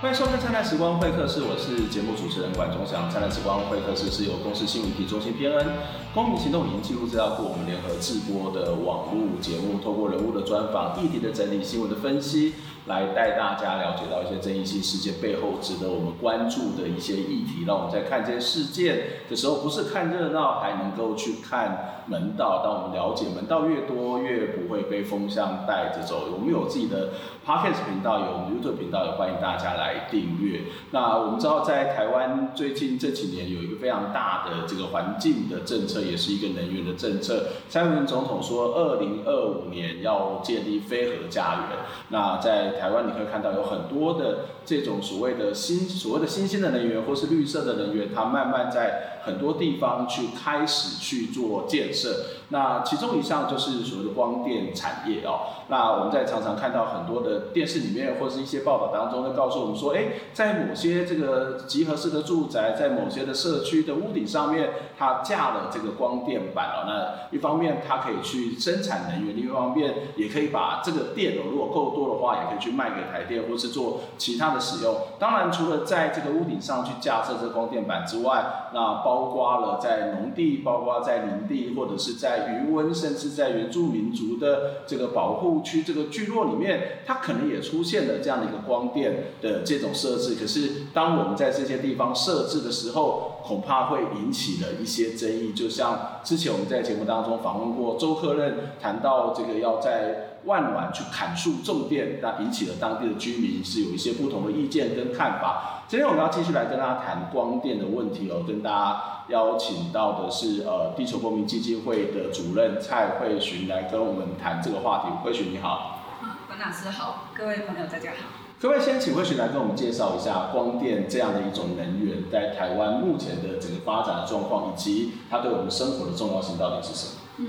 欢迎收看《灿烂时光会客室》，我是节目主持人管中祥。《灿烂时光会客室》是由公司新媒体中心偏恩、公民行动影音记录资料库我们联合制播的网络节目，透过人物的专访、议题的整理、新闻的分析，来带大家了解到一些争议性事件背后值得我们关注的一些议题。让我们在看这些事件的时候，不是看热闹，还能够去看门道。当我们了解门道越多，越不会被风向带着走。我们有自己的 Podcast 频道，有我们 YouTube 频道，也欢迎大家来。订阅。那我们知道，在台湾最近这几年有一个非常大的这个环境的政策，也是一个能源的政策。蔡英文总统说，二零二五年要建立非核家园。那在台湾，你会看到有很多的这种所谓的新所谓的新兴的能源，或是绿色的能源，它慢慢在很多地方去开始去做建设。那其中一项就是所谓的光电产业哦。那我们在常常看到很多的电视里面，或是一些报道当中，会告诉我们说，哎，在某些这个集合式的住宅，在某些的社区的屋顶上面，它架了这个光电板哦。那一方面它可以去生产能源，另一方面也可以把这个电哦，如果够多的话，也可以去卖给台电，或是做其他的使用。当然，除了在这个屋顶上去架设这个光电板之外，那包括了在农地，包括在林地，或者是在余温，甚至在原住民族的这个保护区这个聚落里面，它可能也出现了这样的一个光电的这种设置。可是，当我们在这些地方设置的时候，恐怕会引起了一些争议。就像之前我们在节目当中访问过周克任，谈到这个要在万峦去砍树种电，那引起了当地的居民是有一些不同的意见跟看法。今天我们要继续来跟大家谈光电的问题哦，跟大家邀请到的是呃地球公民基金会的主任蔡慧寻来跟我们谈这个话题。慧寻你好。管老师好，各位朋友大家好。可不可以先请慧寻来跟我们介绍一下光电这样的一种能源在台湾目前的整个发展的状况，以及它对我们生活的重要性到底是什么？嗯。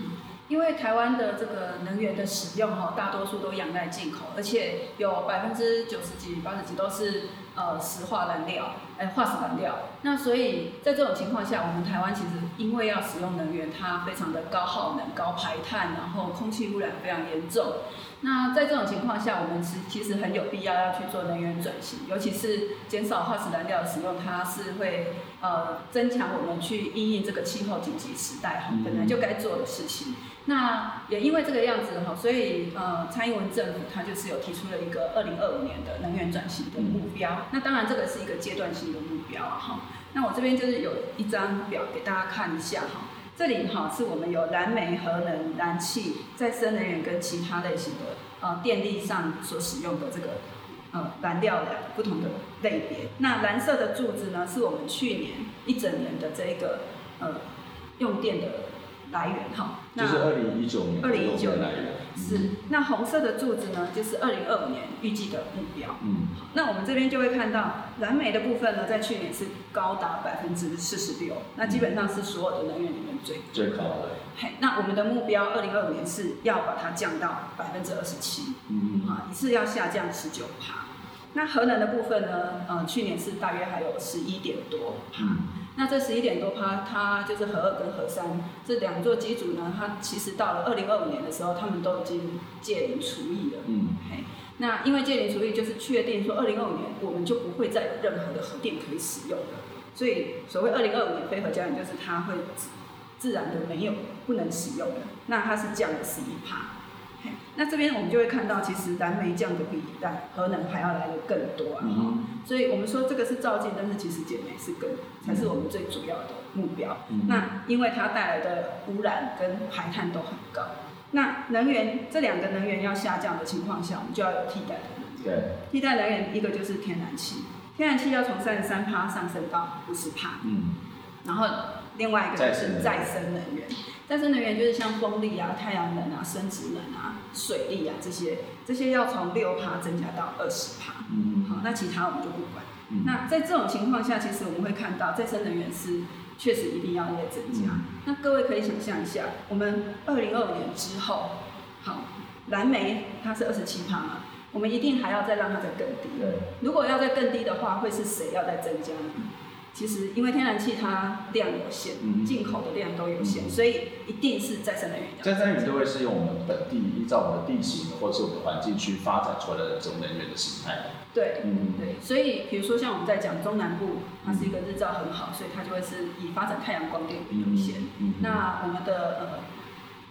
因为台湾的这个能源的使用哈，大多数都仰赖进口，而且有百分之九十几、八十几都是呃石化燃料，哎化石燃料。那所以在这种情况下，我们台湾其实因为要使用能源，它非常的高耗能、高排碳，然后空气污染非常严重。那在这种情况下，我们其其实很有必要要去做能源转型，尤其是减少化石燃料的使用，它是会呃增强我们去应应这个气候紧急时代哈本来就该做的事情。那也因为这个样子哈，所以呃，蔡英文政府它就是有提出了一个二零二五年的能源转型的目标。那当然这个是一个阶段性的目标啊哈。那我这边就是有一张表给大家看一下哈。这里哈是我们有燃煤、核能、燃气、再生能源跟其他类型的呃电力上所使用的这个呃燃料的不同的类别。那蓝色的柱子呢，是我们去年一整年的这个呃用电的。来源哈，就是二零一九年，二零一九年来源是。那红色的柱子呢，就是二零二五年预计的目标。嗯，那我们这边就会看到燃煤的部分呢，在去年是高达百分之四十六，那基本上是所有的能源里面最最高的。嘿，那我们的目标二零二五年是要把它降到百分之二十七，嗯，啊，一次要下降十九趴。那核能的部分呢，呃，去年是大约还有十一点多，嗯。那这十一点多趴，它就是核二跟核三这两座机组呢，它其实到了二零二五年的时候，他们都已经借零除役了。嗯，嘿，那因为借零除役就是确定说二零二五年我们就不会再有任何的核电可以使用了，所以所谓二零二五年非核家园就是它会自自然的没有不能使用的，那它是降了十一趴。那这边我们就会看到，其实燃煤降的比但核能还要来的更多啊。嗯、所以我们说这个是造进，但是其实减煤是更才是我们最主要的目标。嗯、那因为它带来的污染跟排碳都很高。那能源这两个能源要下降的情况下，我们就要有替代的能源。对。替代能源一个就是天然气，天然气要从三十三帕上升到五十帕。嗯。然后另外一个就是再生能源。再生能源就是像风力啊、太阳能啊、生殖能啊、水利啊这些，这些要从六趴增加到二十趴。嗯，好，那其他我们就不管。嗯、那在这种情况下，其实我们会看到再生能源是确实一定要再增加。嗯、那各位可以想象一下，我们二零二五年之后，好，蓝煤它是二十七趴嘛，我们一定还要再让它再更低。对。如果要再更低的话，会是谁要再增加呢？其实因为天然气它量有限，进、嗯、口的量都有限，嗯、所以一定是再生能源。再生能源都会是用我们本地依照我们的地形或者是我们的环境去发展出来的这种能源的形态。对，嗯，对，所以比如说像我们在讲中南部，它是一个日照很好，所以它就会是以发展太阳光电为优先。嗯嗯、那我们的呃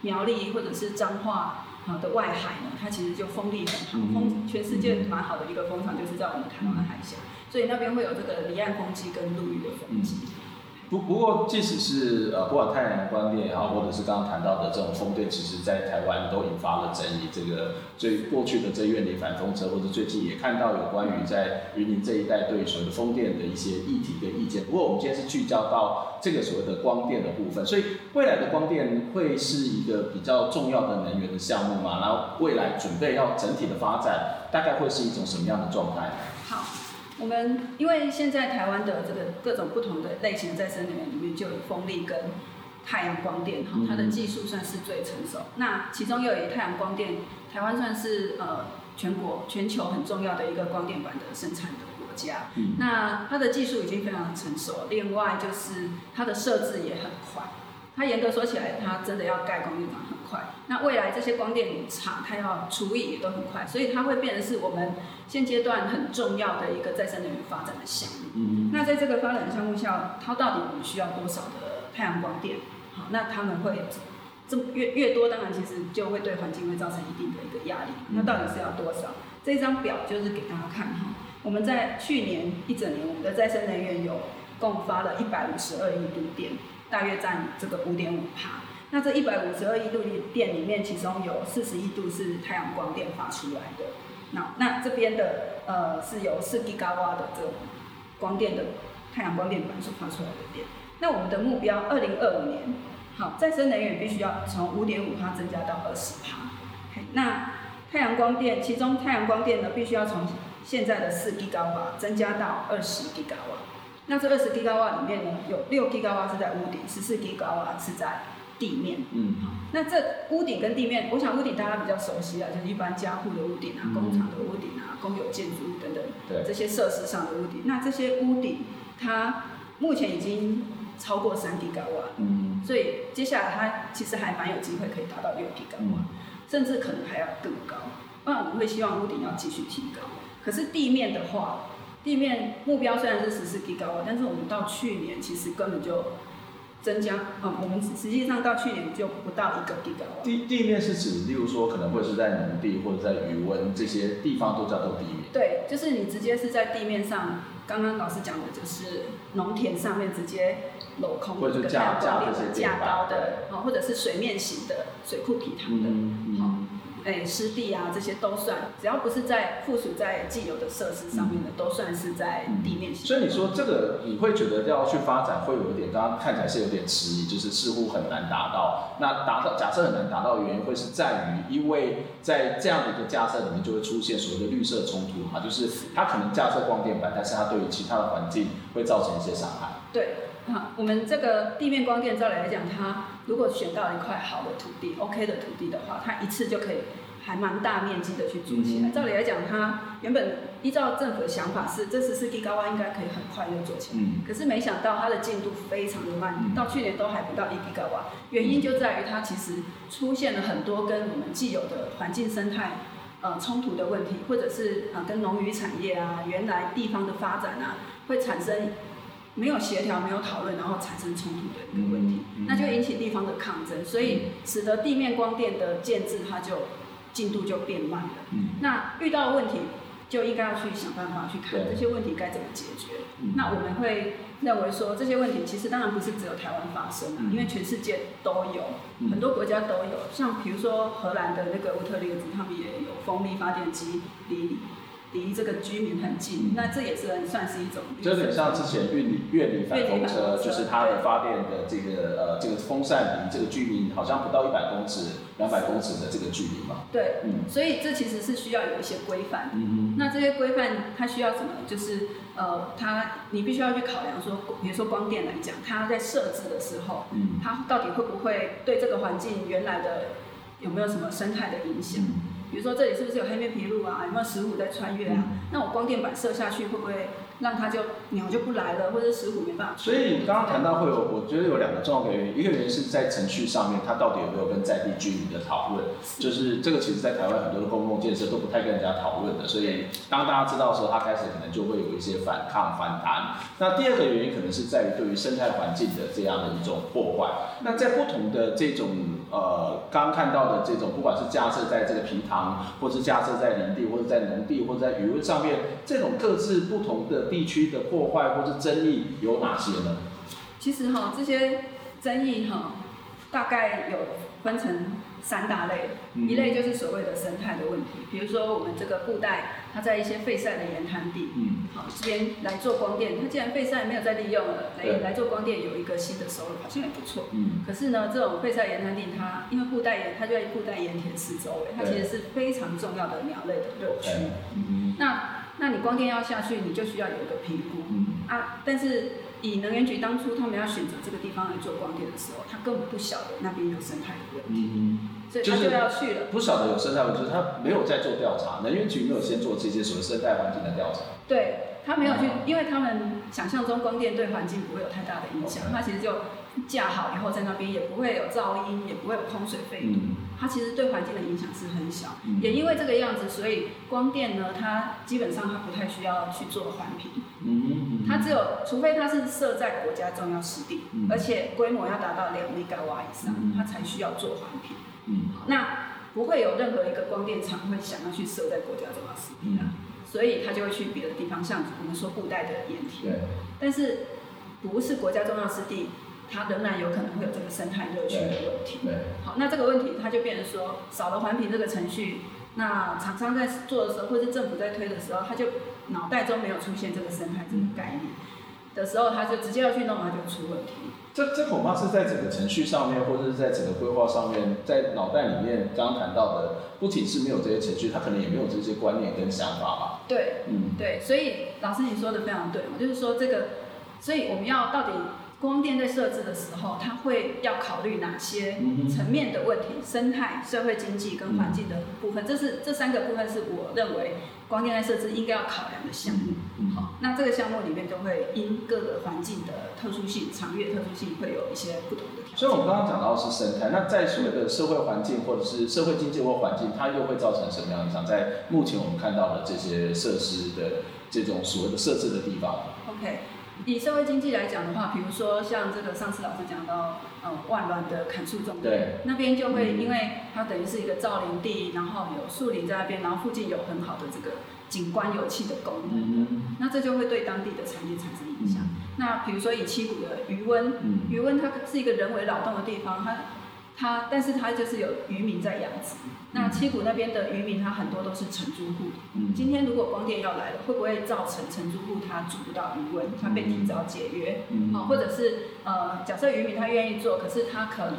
苗栗或者是彰化啊的外海呢，它其实就风力很好，风全世界蛮好的一个风场就是在我们台湾海峡，所以那边会有这个离岸风机跟陆域的风机。不不过，即使是呃，不管太阳光电也好，或者是刚刚谈到的这种风电，其实在台湾都引发了争议。这个最过去的这院里反风车，或者最近也看到有关于在云林这一带对所谓的风电的一些议题跟意见。不过，我们今天是聚焦到这个所谓的光电的部分，所以未来的光电会是一个比较重要的能源的项目嘛？然后未来准备要整体的发展，大概会是一种什么样的状态？好。我们因为现在台湾的这个各种不同的类型的再生能源里面，就有风力跟太阳光电，哈，它的技术算是最成熟。那其中又以太阳光电，台湾算是呃全国全球很重要的一个光电板的生产的国家。那它的技术已经非常成熟，另外就是它的设置也很快。它严格说起来，它真的要盖光电厂很快。那未来这些光电厂，它要除以也都很快，所以它会变成是我们现阶段很重要的一个再生能源发展的项目。嗯。那在这个发展项目下，它到底我们需要多少的太阳光电？好，那他们会这越越多，当然其实就会对环境会造成一定的一个压力。那到底是要多少？这张表就是给大家看哈。我们在去年一整年，我们的再生能源有共发了一百五十二亿度电。大约占这个五点五趴，那这一百五十二亿度电里面，其中有四十亿度是太阳光电发出来的。那那这边的呃是有四吉瓦的这个光电的太阳光电板所发出来的电。那我们的目标二零二五年，好，再生能源必须要从五点五帕增加到二十帕。那太阳光电，其中太阳光电呢，必须要从现在的四吉瓦增加到二十吉瓦。那这二十吉瓦里面呢，有六吉瓦是在屋顶，十四吉瓦是在地面。嗯，那这屋顶跟地面，我想屋顶大家比较熟悉啊，就是一般家户的屋顶啊、嗯、工厂的屋顶啊、公有建筑物等等，对这些设施上的屋顶。那这些屋顶，它目前已经超过三吉瓦，嗯，所以接下来它其实还蛮有机会可以达到六吉瓦，嗯、甚至可能还要更高。那我们会希望屋顶要继续提高，可是地面的话。地面目标虽然是十四吉瓦，但是我们到去年其实根本就增加，嗯，我们实际上到去年就不到一个吉瓦。地地面是指，例如说可能会是在农地或者在鱼温这些地方都叫做地面。对，就是你直接是在地面上，刚刚老师讲的就是农田上面直接镂空，或者架架这些架高的，啊，或者是水面型的水库皮塘的，嗯好。嗯哎，湿地啊，这些都算，只要不是在附属在既有的设施上面的，嗯、都算是在地面。所以你说这个，你会觉得要去发展，会有一点，刚刚看起来是有点迟疑，就是似乎很难达到。那达到，假设很难达到的原因，会是在于，因为在这样的一个架设里面，就会出现所谓的绿色冲突嘛，就是它可能架设光电板，但是它对于其他的环境会造成一些伤害。对，好，我们这个地面光电，照理来讲，它如果选到一块好的土地，OK 的土地的话，它一次就可以。还蛮大面积的去做起来。照理来讲，它原本依照政府的想法是，这十四地高湾应该可以很快就做起来。可是没想到它的进度非常的慢，到去年都还不到一吉瓦。原因就在于它其实出现了很多跟我们既有的环境生态呃冲突的问题，或者是呃跟农渔产业啊，原来地方的发展啊，会产生没有协调、没有讨论，然后产生冲突的一个问题，那就引起地方的抗争，所以使得地面光电的建制它就。进度就变慢了。嗯，那遇到问题就应该要去想办法去看这些问题该怎么解决。嗯，那我们会认为说，这些问题其实当然不是只有台湾发生，因为全世界都有，很多国家都有。像比如说荷兰的那个乌特列兹，他们也有风力发电机离。离这个居民很近，那这也是算是一种。就有点像之前院里院里反风车，就是它的发电的这个呃这个风扇离这个居民好像不到一百公尺、两百公尺的这个距离嘛。对，嗯，所以这其实是需要有一些规范。嗯嗯。那这些规范它需要什么？就是呃，它你必须要去考量说，比如说光电来讲，它在设置的时候，嗯，它到底会不会对这个环境原来的有没有什么生态的影响？比如说这里是不是有黑面皮鹭啊？有没有石虎在穿越啊？嗯、那我光电板射下去会不会让它就鸟就不来了，或者石虎没办法。所以刚刚谈到会有，我觉得有两个重要的原因，一个原因是在程序上面，它到底有没有跟在地居民的讨论，就是这个其实在台湾很多的公共建设都不太跟人家讨论的，所以当大家知道的时候，它开始可能就会有一些反抗反弹。那第二个原因可能是在于对于生态环境的这样的一种破坏。那在不同的这种呃刚刚看到的这种，不管是架设在这个埤塘，或是架设在林地，或者在农地，或者在渔温上面，这种各自不同的地区的破坏或是争议有哪些呢？其实哈，这些争议哈，大概有分成三大类。嗯、一类就是所谓的生态的问题，比如说我们这个布袋，它在一些废晒的盐滩地，嗯，好这边来做光电，它既然废晒没有再利用了，来来做光电有一个新的收入，好像也不错。嗯。可是呢，这种废晒盐滩地，它因为布袋盐，它就在布袋盐田四周围，它其实是非常重要的鸟类的热区。嗯。那那你光电要下去，你就需要有一个评估。嗯。啊，但是以能源局当初他们要选择这个地方来做光电的时候，他根本不晓得那边有生态的问题。嗯。所以他就要去了。不晓得有生态问题，就是他没有在做调查，能源局没有先做这些所谓生态环境的调查。对，他没有去，因为他们想象中光电对环境不会有太大的影响，他其实就。架好以后，在那边也不会有噪音，也不会有空水废土。嗯、它其实对环境的影响是很小。嗯、也因为这个样子，所以光电呢，它基本上它不太需要去做环评。它只有，除非它是设在国家重要湿地，嗯、而且规模要达到两兆瓦以上，嗯、它才需要做环评。嗯、那不会有任何一个光电厂会想要去设在国家重要湿地的，嗯、所以它就会去别的地方，像我们说布袋的盐田。对但是不是国家重要湿地。它仍然有可能会有这个生态热区的问题。好，那这个问题它就变成说，少了环评这个程序，那厂商在做的时候，或是政府在推的时候，他就脑袋中没有出现这个生态这个概念的时候，他就直接要去弄，它就出问题。这这恐怕是在整个程序上面，或者是在整个规划上面，在脑袋里面刚刚谈到的，不仅是没有这些程序，他可能也没有这些观念跟想法吧。对，嗯，对，所以老师你说的非常对，就是说这个，所以我们要到底。光电在设置的时候，它会要考虑哪些层面的问题？生态、社会经济跟环境的部分，这是这三个部分是我认为光电在设置应该要考量的项目。好，那这个项目里面就会因各个环境的特殊性、场域的特殊性，会有一些不同的。所以，我们刚刚讲到的是生态，那在所谓的社会环境或者是社会经济或环境，它又会造成什么样的影响？在目前我们看到的这些设施的这种所谓的设置的地方。OK。以社会经济来讲的话，比如说像这个上次老师讲到，呃，万峦的砍树种对，那边就会因为它等于是一个造林地，然后有树林在那边，然后附近有很好的这个景观有气的功能，那这就会对当地的产业产生影响。嗯、那比如说以七股的余温，余温它是一个人为扰动的地方，它。它，但是它就是有渔民在养殖。那七股那边的渔民，他很多都是承租户。嗯。今天如果光电要来了，会不会造成承租户他租不到鱼温，他被提早解约？嗯。好，或者是呃，假设渔民他愿意做，可是他可能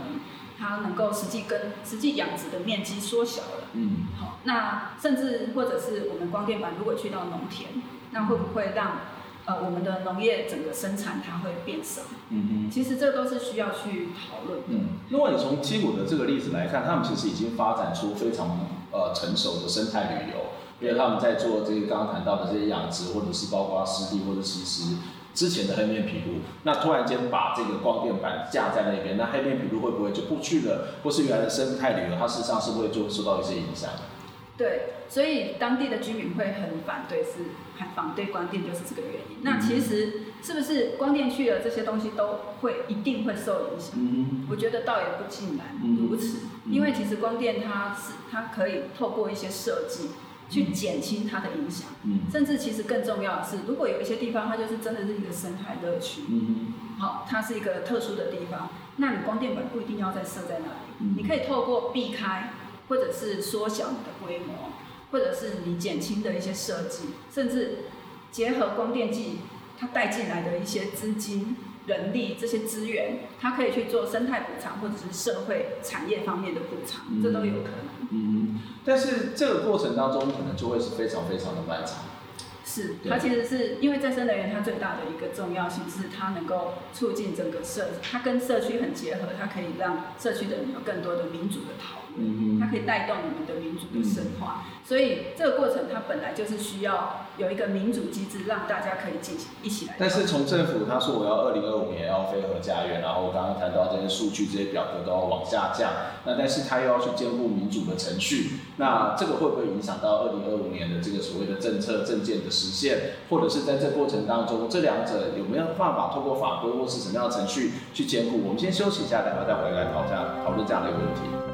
他能够实际跟实际养殖的面积缩小了。嗯。好，那甚至或者是我们光电板如果去到农田，那会不会让？呃，我们的农业整个生产它会变少，嗯哼，其实这都是需要去讨论。嗯，如果你从七股的这个例子来看，他们其实已经发展出非常呃成熟的生态旅游，因为他们在做这个刚刚谈到的这些养殖，或者是包括湿地，或者其实之前的黑面琵鹭，那突然间把这个光电板架在那边，那黑面琵鹭会不会就不去了？或是原来的生态旅游，它事实上是不会就受到一些影响？对，所以当地的居民会很反对，是很反对光电，就是这个原因。那其实是不是光电去了，这些东西都会一定会受影响？嗯、我觉得倒也不尽然如此，嗯、因为其实光电它是它可以透过一些设计去减轻它的影响，嗯、甚至其实更重要的是，如果有一些地方它就是真的是一个生态乐趣，嗯、好，它是一个特殊的地方，那你光电板不一定要再设在那里，嗯、你可以透过避开。或者是缩小你的规模，或者是你减轻的一些设计，甚至结合光电技它带进来的一些资金、人力这些资源，它可以去做生态补偿，或者是社会产业方面的补偿，嗯、这都有可能。嗯，但是这个过程当中可能就会是非常非常的漫长。是，它其实是因为再生能源，它最大的一个重要性是它能够促进整个社，它跟社区很结合，它可以让社区的人有更多的民主的讨论。嗯，它可以带动我们的民主的深化。嗯、所以这个过程它本来就是需要有一个民主机制，让大家可以进行一起来。但是从政府他说我要二零二五年要非核家园，然后我刚刚谈到这些数据、这些表格都要往下降，那但是他又要去兼顾民主的程序，那这个会不会影响到二零二五年的这个所谓的政策政见的实现，或者是在这过程当中，这两者有没有办法透过法规或是什么样的程序去兼顾？我们先休息一下，等会再回来讨价讨论这样的一个问题。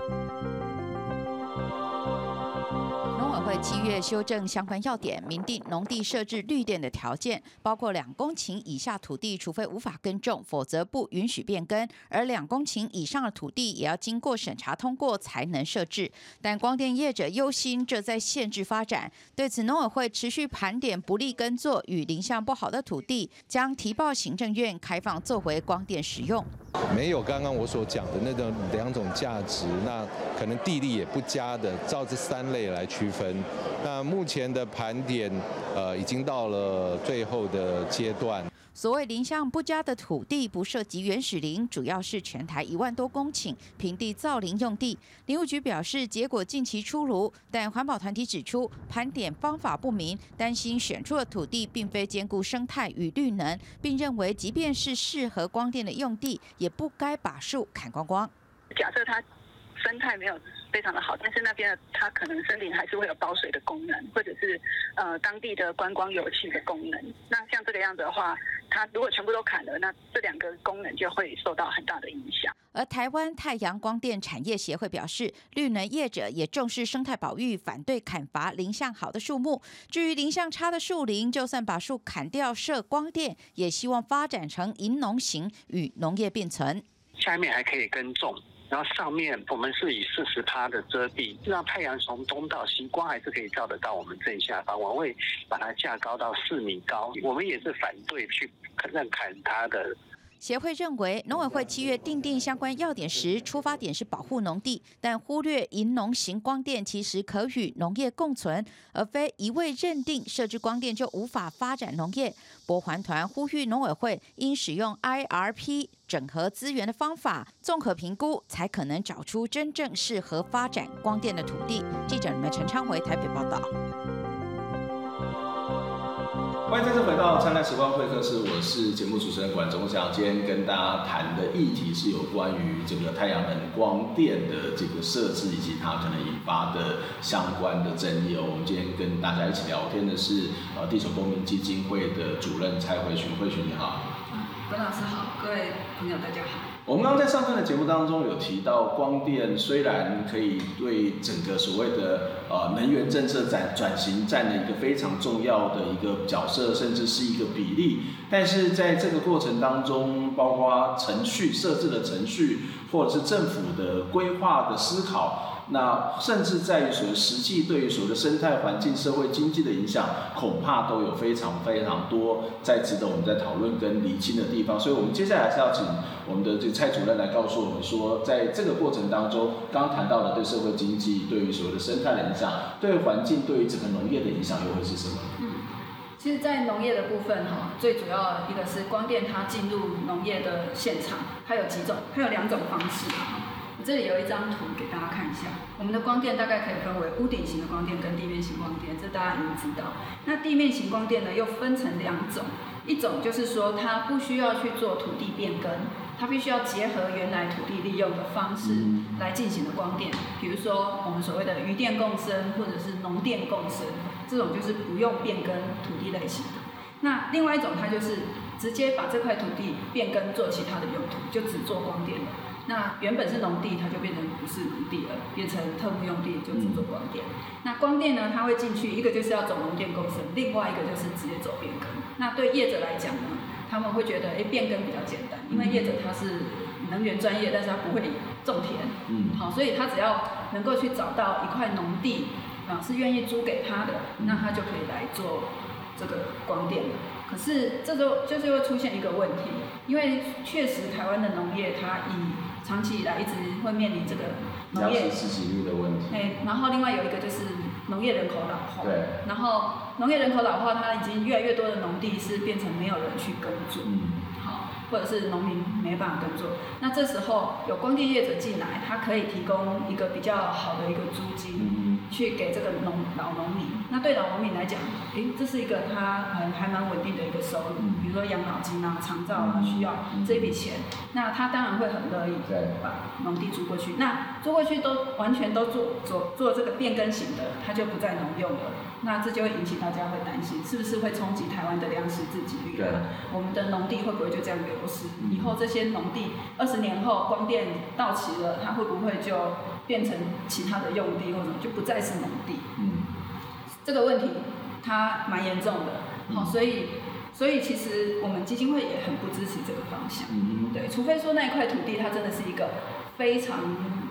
七月修正相关要点，明定农地设置绿电的条件，包括两公顷以下土地，除非无法耕种，否则不允许变更；而两公顷以上的土地也要经过审查通过才能设置。但光电业者忧心这在限制发展，对此农委会持续盘点不利耕作与林相不好的土地，将提报行政院开放作为光电使用。没有刚刚我所讲的那种两种价值，那可能地利也不佳的，照这三类来区分。那目前的盘点，呃，已经到了最后的阶段。所谓林相不佳的土地，不涉及原始林，主要是全台一万多公顷平地造林用地。林务局表示，结果近期出炉，但环保团体指出，盘点方法不明，担心选出的土地并非兼顾生态与绿能，并认为，即便是适合光电的用地，也不该把树砍光光。假设它生态没有非常的好，但是那边它可能森林还是会有保水的功能，或者是呃当地的观光游憩的功能。那像这个样子的话，它如果全部都砍了，那这两个功能就会受到很大的影响。而台湾太阳光电产业协会表示，绿能业者也重视生态保育，反对砍伐林相好的树木。至于林相差的树林，就算把树砍掉设光电，也希望发展成银农型与农业并存。下面还可以耕种。然后上面我们是以四十趴的遮蔽，让太阳从东到西光还是可以照得到我们正下方。我会把它架高到四米高，我们也是反对去认砍它的。协会认为，农委会七月订定相关要点时，出发点是保护农地，但忽略银农型光电其实可与农业共存，而非一味认定设置光电就无法发展农业。博环团呼吁农委会应使用 IRP 整合资源的方法，综合评估，才可能找出真正适合发展光电的土地。记者们陈昌维台北报道。欢迎再次回到《灿烂时光会客室》，我是节目主持人管中祥。今天跟大家谈的议题是有关于这个太阳能光电的这个设置以及它可能引发的相关的争议哦。我们今天跟大家一起聊天的是呃地球公民基金会的主任蔡慧群，慧群你好。嗯管老师好，各位朋友大家好。我们刚刚在上段的节目当中有提到，光电虽然可以对整个所谓的呃能源政策转转型占了一个非常重要的一个角色，甚至是一个比例，但是在这个过程当中，包括程序设置的程序，或者是政府的规划的思考。那甚至在于所谓实际对于所谓的生态环境、社会经济的影响，恐怕都有非常非常多在值得我们在讨论跟厘清的地方。所以，我们接下来是要请我们的这蔡主任来告诉我们说，在这个过程当中，刚刚谈到的对社会经济、对于所谓的生态的影响、对环境、对于整个农业的影响又会是什么？嗯，其实，在农业的部分哈，最主要一个是光电它进入农业的现场，它有几种，它有两种方式。这里有一张图给大家看一下，我们的光电大概可以分为屋顶型的光电跟地面型光电，这大家已经知道。那地面型光电呢，又分成两种，一种就是说它不需要去做土地变更，它必须要结合原来土地利用的方式来进行的光电，比如说我们所谓的渔电共生或者是农电共生，这种就是不用变更土地类型的。那另外一种，它就是直接把这块土地变更做其他的用途，就只做光电。那原本是农地，它就变成不是农地了，变成特务用地，就只做光电。那光电呢，它会进去，一个就是要走农电共生，另外一个就是直接走变更。那对业者来讲呢，他们会觉得，哎，变更比较简单，因为业者他是能源专业，但是他不会种田，嗯，好，所以他只要能够去找到一块农地啊，是愿意租给他的，那他就可以来做这个光电。可是这就就是会出现一个问题，因为确实台湾的农业它以长期以来一直会面临这个农业自给率的问题。哎，然后另外有一个就是农业人口老化。对。然后农业人口老化，它已经越来越多的农地是变成没有人去耕作。嗯。好，或者是农民没办法耕作，那这时候有光电业者进来，他可以提供一个比较好的一个租金，去给这个农老农民。那对老农民来讲，诶，这是一个他嗯还蛮稳定的一个收入，比如说养老金啊、长照啊需要这笔钱，那他当然会很乐意把农地租过去。那租过去都完全都做做做这个变更型的，他就不再农用了。那这就会引起大家会担心，是不是会冲击台湾的粮食自给率对？我们的农地会不会就这样流失？以后这些农地二十年后光电到期了，它会不会就变成其他的用地，或者就不再是农地？嗯。这个问题它蛮严重的，好、嗯，所以所以其实我们基金会也很不支持这个方向，嗯、对，除非说那一块土地它真的是一个非常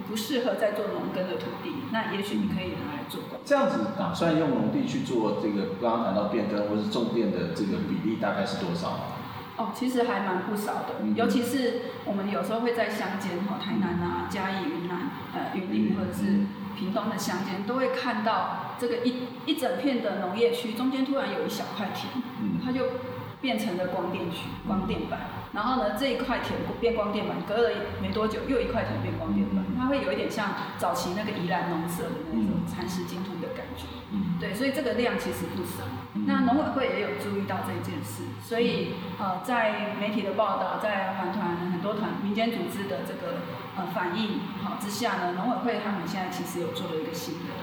不适合再做农耕的土地，那也许你可以拿来做。这样子打算用农地去做这个刚刚谈到变更或是种电的这个比例大概是多少？哦，其实还蛮不少的，嗯、尤其是我们有时候会在乡间，哈，台南啊、嘉义、云南、呃、云林或者是屏东的乡间，都会看到。这个一一整片的农业区中间突然有一小块田，它就变成了光电区、光电板。然后呢，这一块田变光电板，隔了没多久又一块田变光电板，它会有一点像早期那个宜兰农舍的那种蚕食鲸豚的感觉。对，所以这个量其实不少。那农委会也有注意到这件事，所以呃，在媒体的报道，在环团很多团民间组织的这个呃反应好之下呢，农委会他们现在其实有做了一个新的。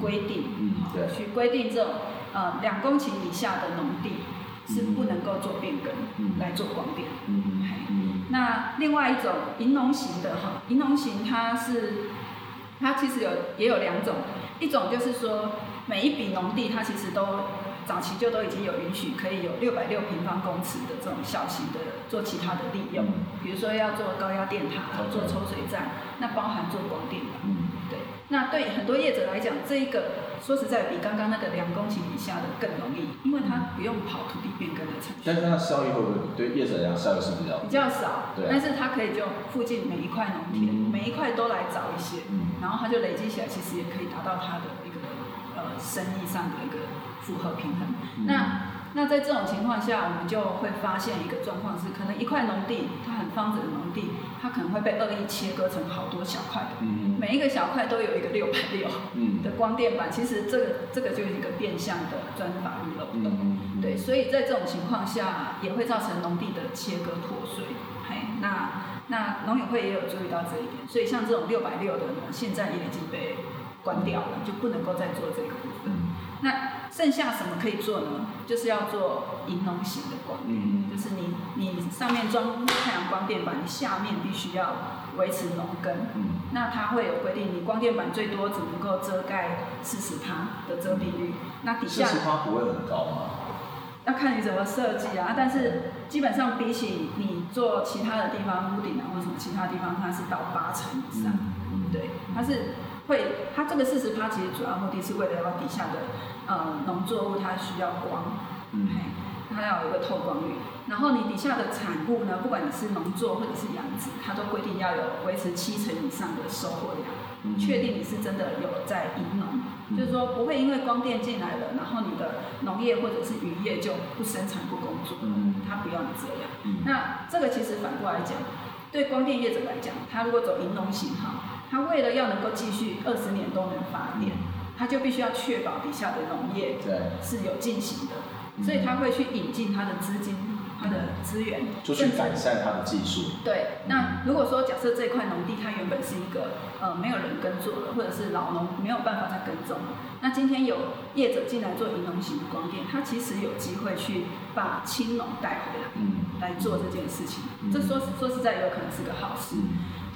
规定，嗯，对，去规定这种呃两公顷以下的农地是不能够做变更，嗯，来做光电，嗯嗯，嗯，那另外一种银龙型的哈，银龙型它是它其实有也有两种，一种就是说每一笔农地它其实都早期就都已经有允许可以有六百六平方公尺的这种小型的做其他的利用，比如说要做高压电塔，做抽水站，那包含做光电的，嗯，对。很多业者来讲，这一个说实在比刚刚那个两公顷以下的更容易，因为它不用跑土地变更的程序。但是它效益会不会对业者来讲效益是比较比较少？对。但是它可以就附近每一块农田，嗯、每一块都来找一些，嗯、然后它就累积起来，其实也可以达到它的一个呃生意上的一个复合平衡。嗯、那那在这种情况下，我们就会发现一个状况是，可能一块农地，它很方整的农地，它可能会被恶意切割成好多小块的，嗯、每一个小块都有一个六百六的光电板，其实这个这个就是一个变相的钻法律漏洞，嗯、对，所以在这种情况下，也会造成农地的切割破碎，嘿，那那农委会也有注意到这一点，所以像这种六百六的呢，现在也已经被关掉了，就不能够再做这个部分，嗯、那。剩下什么可以做呢？就是要做银龙型的光就是你你上面装太阳光电板，你下面必须要维持农耕。嗯、那它会有规定，你光电板最多只能够遮盖四十趴的遮蔽率。那底下四十趴不会很高吗？要看你怎么设计啊。但是基本上比起你做其他的地方屋顶啊或什么其他地方，它是到八成以上。嗯、对，它是会，它这个四十趴其实主要目的是为了要底下的。呃，农作物它需要光，嗯，它要有一个透光率。然后你底下的产物呢，不管你是农作或者是养殖，它都规定要有维持七成以上的收获量，嗯、确定你是真的有在银农，嗯、就是说不会因为光电进来了，然后你的农业或者是渔业就不生产不工作，嗯，它不要你这样。嗯、那这个其实反过来讲，对光电业者来讲，他如果走银农型哈，他为了要能够继续二十年都能发电。嗯他就必须要确保底下的农业是有进行的，所以他会去引进他的资金、他的资源，就去改善他的技术。对，那如果说假设这块农地它原本是一个呃没有人耕作的，或者是老农没有办法再耕种，那今天有业者进来做银农型的光电，他其实有机会去把青农带回来，嗯，来做这件事情。嗯、这说说实在有可能是个好事。嗯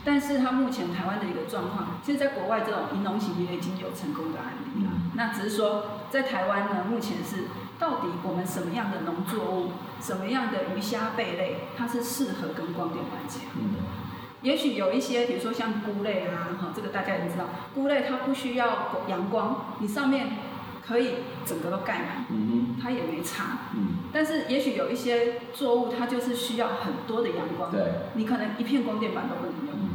但是它目前台湾的一个状况，其实在国外这种银农型也已经有成功的案例了。嗯、那只是说在台湾呢，目前是到底我们什么样的农作物，什么样的鱼虾贝类，它是适合跟光电板结合的？嗯、也许有一些，比如说像菇类啊，哈，这个大家也知道，菇类它不需要阳光，你上面可以整个都盖满，它也没差。嗯。但是也许有一些作物，它就是需要很多的阳光，对，你可能一片光电板都不能用。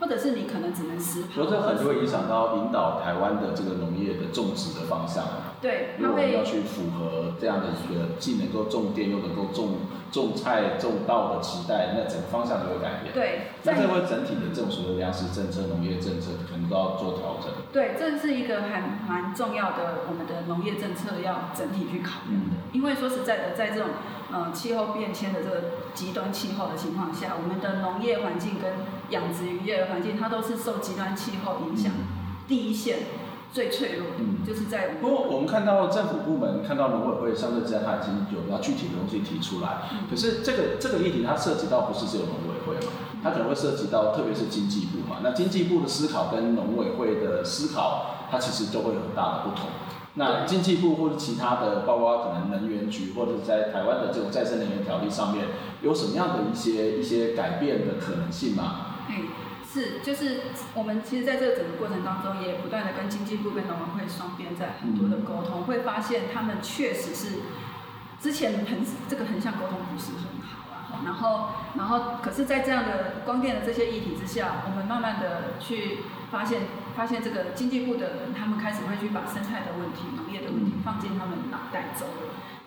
或者是你可能只能十趴。所以这很就会影响到引导台湾的这个农业的种植的方向。对，因为我们要去符合这样的一个既能够种电又能够种种菜种稻的时代，那整个方向就会改变。对，那这会整体的这种所谓粮食政策、农业政策可能都要做调整。对，这是一个还蛮重要的，我们的农业政策要整体去考量的。因为说实在的，在这种呃气候变迁的这个极端气候的情况下，我们的农业环境跟养殖渔业的环境，它都是受极端气候影响第一线。最脆弱，的，就是在。不过我们看到政府部门，看到农委会相对之下，它已经有比较具体的东西提出来。嗯、可是这个这个议题，它涉及到不是只有农委会嘛，它可能会涉及到，特别是经济部嘛。那经济部的思考跟农委会的思考，它其实都会有很大的不同。那经济部或者其他的，包括可能能源局，或者在台湾的这种再生能源条例上面，有什么样的一些一些改变的可能性吗？嗯是，就是我们其实在这个整个过程当中，也不断的跟经济部跟农委会双边在很多的沟通，会发现他们确实是之前横这个横向沟通不是很好啊。然后，然后，可是，在这样的光电的这些议题之下，我们慢慢的去发现，发现这个经济部的人，他们开始会去把生态的问题、农业的问题放进他们脑袋中。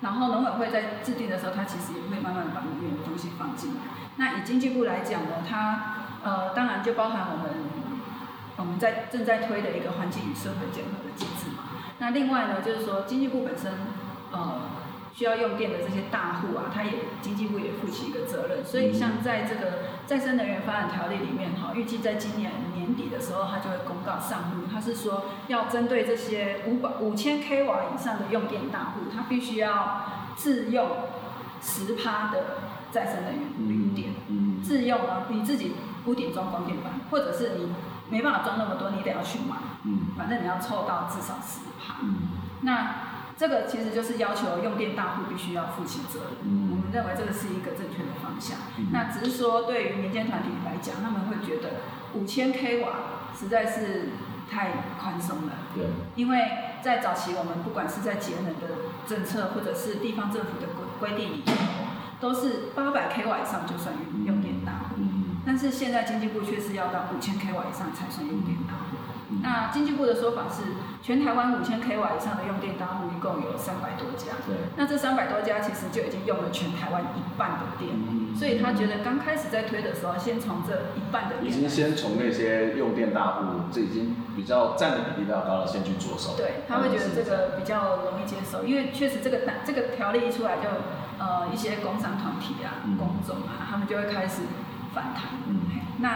然后，农委会在制定的时候，他其实也会慢慢的把农业的东西放进来。那以经济部来讲呢，他呃，当然就包含我们我们在正在推的一个环境与社会结合的机制嘛。那另外呢，就是说经济部本身呃需要用电的这些大户啊，它也经济部也负起一个责任。所以像在这个再生能源发展条例里面哈，预计在今年年底的时候，它就会公告上路。它是说要针对这些五百五千 k 瓦以上的用电大户，它必须要自用十趴的再生能源零电，嗯，自用啊，你自己。屋顶装光电板，或者是你没办法装那么多，你得要去买。嗯，反正你要凑到至少十趴。嗯，那这个其实就是要求用电大户必须要负起责任。嗯，我们认为这个是一个正确的方向。嗯，那只是说对于民间团体来讲，他们会觉得五千 k 瓦实在是太宽松了。对，因为在早期我们不管是在节能的政策，或者是地方政府的规规定里头，都是八百 k 瓦以上就算用用。但是现在经济部却是要到五千 k 瓦以上才算用电大户。那经济部的说法是，全台湾五千 k 瓦以上的用电大户一共有三百多家。对。那这三百多家其实就已经用了全台湾一半的电。嗯。所以他觉得刚开始在推的时候，先从这一半的电。已经先从那些用电大户，这已经比较占的比例比较高了，先去着手。对，他会觉得这个比较容易接受，因为确实这个这个条例一出来就，就呃一些工商团体啊、工种啊，他们就会开始。反弹，嗯，那，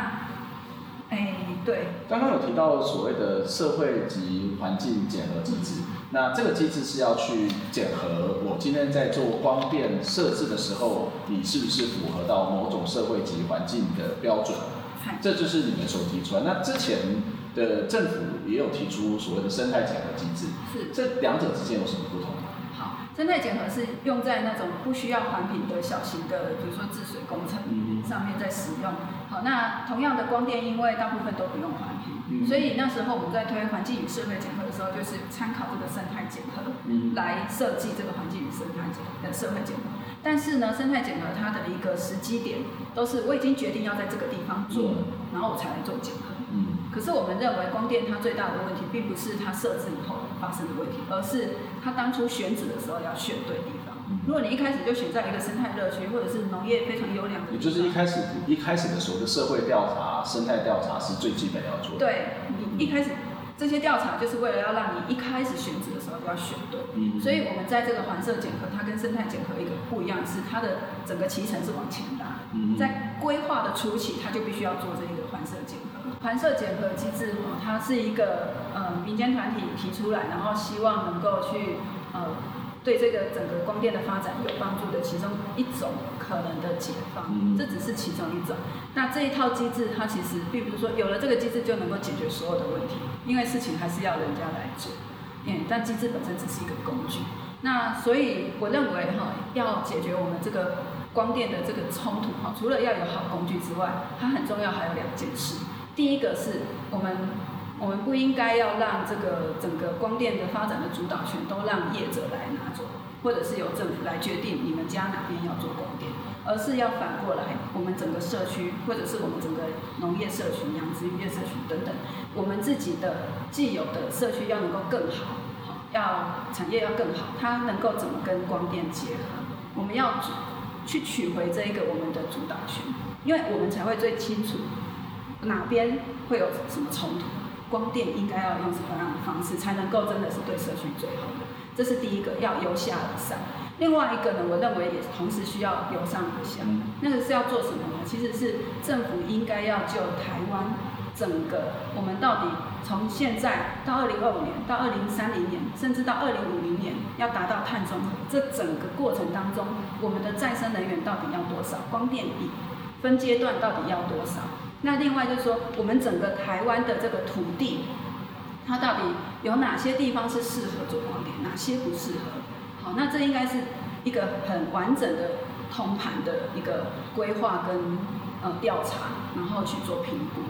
哎、欸，对，刚刚有提到所谓的社会及环境检核机制，嗯、那这个机制是要去检核我今天在做光电设置的时候，你是不是符合到某种社会及环境的标准？嗯、这就是你们所提出来。那之前的政府也有提出所谓的生态检核机制，是这两者之间有什么不同？生态检核是用在那种不需要环评的小型的，比如说治水工程上面在使用。好，那同样的光电，因为大部分都不用环评，所以那时候我们在推环境与社会检核的时候，就是参考这个生态检核来设计这个环境与生态检的社会检核。但是呢，生态检核它的一个时机点都是我已经决定要在这个地方做了，然后我才来做检核。可是我们认为光电它最大的问题，并不是它设置以后发生的问题，而是它当初选址的时候要选对地方。如果你一开始就选在一个生态热区，或者是农业非常优良的也就是一开始一开始的时候的社会调查、生态调查是最基本要做的。对，你一开始这些调查就是为了要让你一开始选址的时候要选对。嗯。所以我们在这个环社检核，它跟生态检核一个不一样是，它的整个脐程是往前拉。嗯。在规划的初期，它就必须要做这一个环社检核。环社结合机制，它是一个呃民间团体提出来，然后希望能够去呃对这个整个光电的发展有帮助的其中一种可能的解方，这只是其中一种。那这一套机制，它其实并不是说有了这个机制就能够解决所有的问题，因为事情还是要人家来做。嗯，但机制本身只是一个工具。那所以我认为哈，要解决我们这个光电的这个冲突哈，除了要有好工具之外，它很重要还有两件事。第一个是我们，我们不应该要让这个整个光电的发展的主导权都让业者来拿走，或者是由政府来决定你们家哪边要做光电。而是要反过来，我们整个社区或者是我们整个农业社群、养殖业社群等等，我们自己的既有的社区要能够更好，要产业要更好，它能够怎么跟光电结合？我们要去取回这一个我们的主导权，因为我们才会最清楚哪边会有什么冲突，光电应该要用什么样的方式才能够真的是对社区最好的。这是第一个，要由下而上。另外一个呢，我认为也同时需要由上而下。那个是要做什么呢？其实是政府应该要就台湾整个，我们到底从现在到二零二五年，到二零三零年，甚至到二零五零年，要达到碳中和，这整个过程当中，我们的再生能源到底要多少？光电比分阶段到底要多少？那另外就是说，我们整个台湾的这个土地。它到底有哪些地方是适合做光电，哪些不适合？好，那这应该是一个很完整的通盘的一个规划跟呃调查，然后去做评估。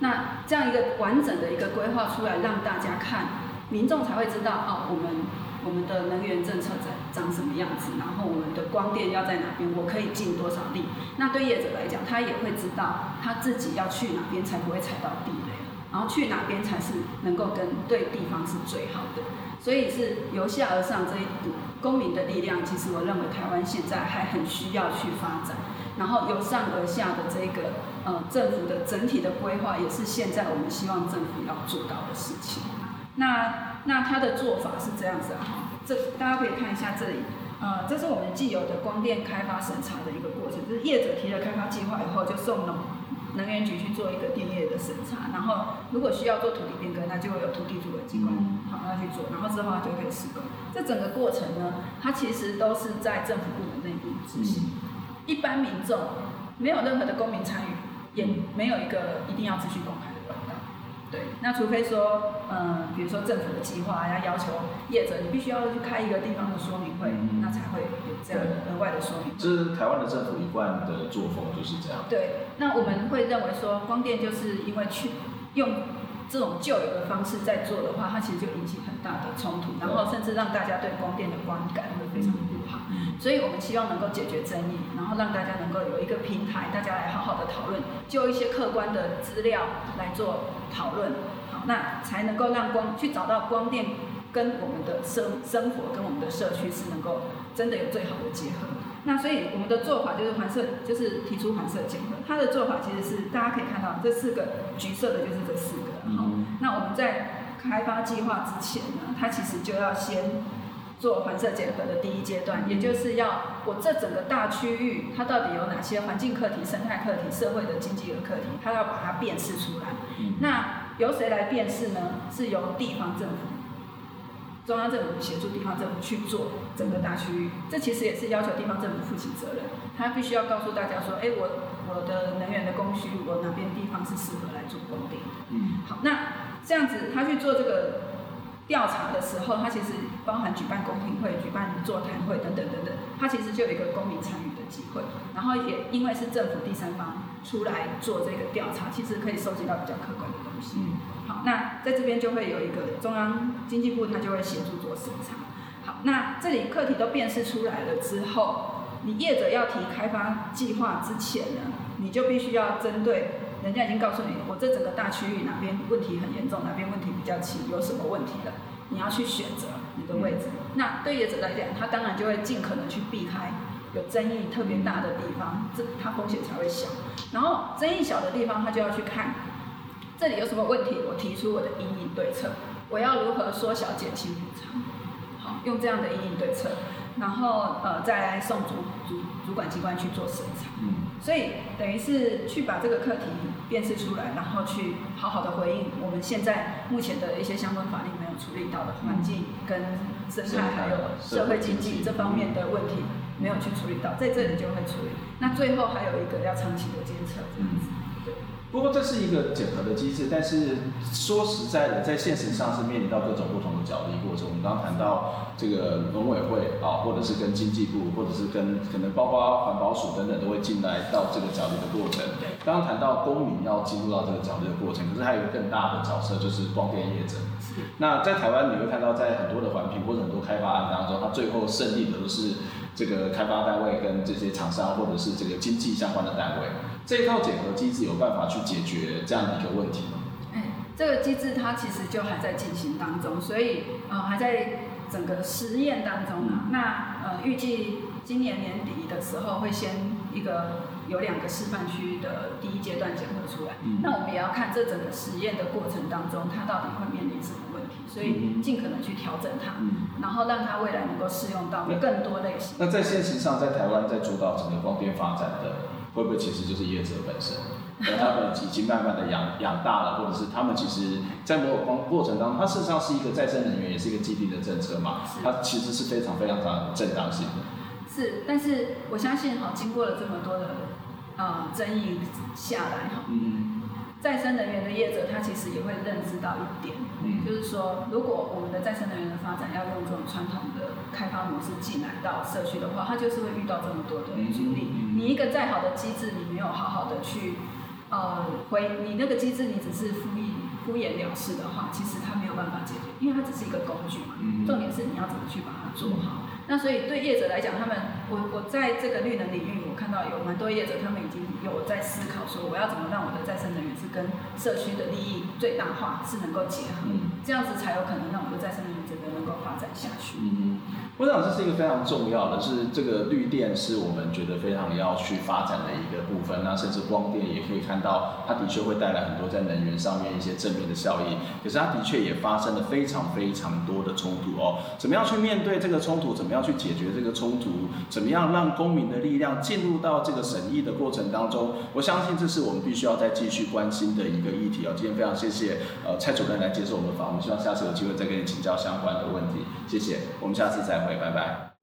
那这样一个完整的一个规划出来，让大家看，民众才会知道哦，我们我们的能源政策在长什么样子，然后我们的光电要在哪边，我可以尽多少力。那对业者来讲，他也会知道他自己要去哪边才不会踩到地雷。然后去哪边才是能够跟对地方是最好的，所以是由下而上这一股公民的力量，其实我认为台湾现在还很需要去发展。然后由上而下的这个呃政府的整体的规划，也是现在我们希望政府要做到的事情。那那他的做法是这样子啊，这大家可以看一下这里，呃，这是我们既有的光电开发审查的一个过程，就是业者提了开发计划以后就送农。能源局去做一个电业的审查，然后如果需要做土地变更，那就会有土地主管机关好要去做，然后之后它就可以施工。这整个过程呢，它其实都是在政府部门内部执行，一般民众没有任何的公民参与，也没有一个一定要持续公开。对，那除非说，嗯，比如说政府的计划要要求业者，你必须要去开一个地方的说明会，嗯、那才会有这样额外的说明。这是台湾的政府一贯的作风，就是这样。对，那我们会认为说，光电就是因为去用这种旧有的方式在做的话，它其实就引起很大的冲突，然后甚至让大家对光电的观感会非常所以我们希望能够解决争议，然后让大家能够有一个平台，大家来好好的讨论，就一些客观的资料来做。讨论好，那才能够让光去找到光电跟我们的生生活跟我们的社区是能够真的有最好的结合。那所以我们的做法就是环社，就是提出环社结合。它的做法其实是大家可以看到这四个橘色的，就是这四个。好，那我们在开发计划之前呢，它其实就要先做环社结合的第一阶段，也就是要我这整个大区域它到底有哪些环境课题、生态课题、社会的经济的课题，它要把它辨识出来。那由谁来辨识呢？是由地方政府、中央政府协助地方政府去做整个大区域。这其实也是要求地方政府负起责任，他必须要告诉大家说：哎，我我的能源的供需，我哪边地方是适合来做供电。嗯，好，那这样子他去做这个。调查的时候，它其实包含举办公听会、举办座谈会等等等等，它其实就有一个公民参与的机会。然后也因为是政府第三方出来做这个调查，其实可以收集到比较客观的东西。嗯，好，那在这边就会有一个中央经济部，它就会协助做审查。好，那这里课题都辨识出来了之后，你业者要提开发计划之前呢，你就必须要针对。人家已经告诉你，我这整个大区域哪边问题很严重，哪边问题比较轻，有什么问题了，你要去选择你的位置。嗯、那对业者来讲，他当然就会尽可能去避开有争议特别大的地方，这他风险才会小。然后争议小的地方，他就要去看这里有什么问题，我提出我的因应对策，我要如何缩小减轻补偿，好，用这样的因应对策，然后呃再来送主主主管机关去做审查。嗯所以等于是去把这个课题辨识出来，然后去好好的回应我们现在目前的一些相关法律没有处理到的环境跟生态还有社会经济这方面的问题没有去处理到，在这里就会处理。那最后还有一个要长期的监测这样子，不过这是一个检核的机制，但是说实在的，在现实上是面临到各种不同的角力过程。我们刚刚谈到这个农委会啊，或者是跟经济部，或者是跟可能包括环保署等等都会进来到这个角力的过程。刚刚谈到公民要进入到这个角力的过程，可是还有一个更大的角色就是光电业者。那在台湾你会看到，在很多的环评或者很多开发案当中，它最后胜利的都是这个开发单位跟这些厂商或者是这个经济相关的单位。这一套检核机制有办法去解决这样的一个问题吗？哎，这个机制它其实就还在进行当中，所以呃还在整个实验当中呢。那呃预计今年年底的时候会先一个有两个示范区的第一阶段检核出来。嗯。那我们也要看这整个实验的过程当中，它到底会面临什么问题，所以尽可能去调整它，嗯，然后让它未来能够适用到更多类型。那在现实上，在台湾在主导整个光电发展的。会不会其实就是业者本身，而他们已经慢慢的养养大了，或者是他们其实，在某种过过程当中，它事实上是一个再生能源，也是一个基地的政策嘛，它其实是非常非常非常正当性的。是，但是我相信哈，经过了这么多的呃争议下来哈。嗯。再生能源的业者，他其实也会认知到一点，嗯，就是说，如果我们的再生能源的发展要用这种传统的开发模式进来到社区的话，他就是会遇到这么多的阻力。你一个再好的机制，你没有好好的去，呃，回你那个机制，你只是敷衍敷衍了事的话，其实它没有办法解决，因为它只是一个工具嘛。重点是你要怎么去把它做好。那所以对业者来讲，他们我我在这个绿能领域，我看到有蛮多业者，他们已经有在思考说，我要怎么让我的再生能源是跟社区的利益最大化，是能够结合，这样子才有可能让我们的再生能源能够发展下去。嗯我想这是一个非常重要的，是这个绿电是我们觉得非常要去发展的一个部分。那甚至光电也可以看到，它的确会带来很多在能源上面一些正面的效益。可是它的确也发生了非常非常多的冲突哦。怎么样去面对这个冲突？怎么样去解决这个冲突？怎么样让公民的力量进入到这个审议的过程当中？我相信这是我们必须要再继续关心的一个议题哦。今天非常谢谢呃蔡主任来接受我们访问，希望下次有机会再跟你请教相关的问题。谢谢，我们下次再会。拜拜。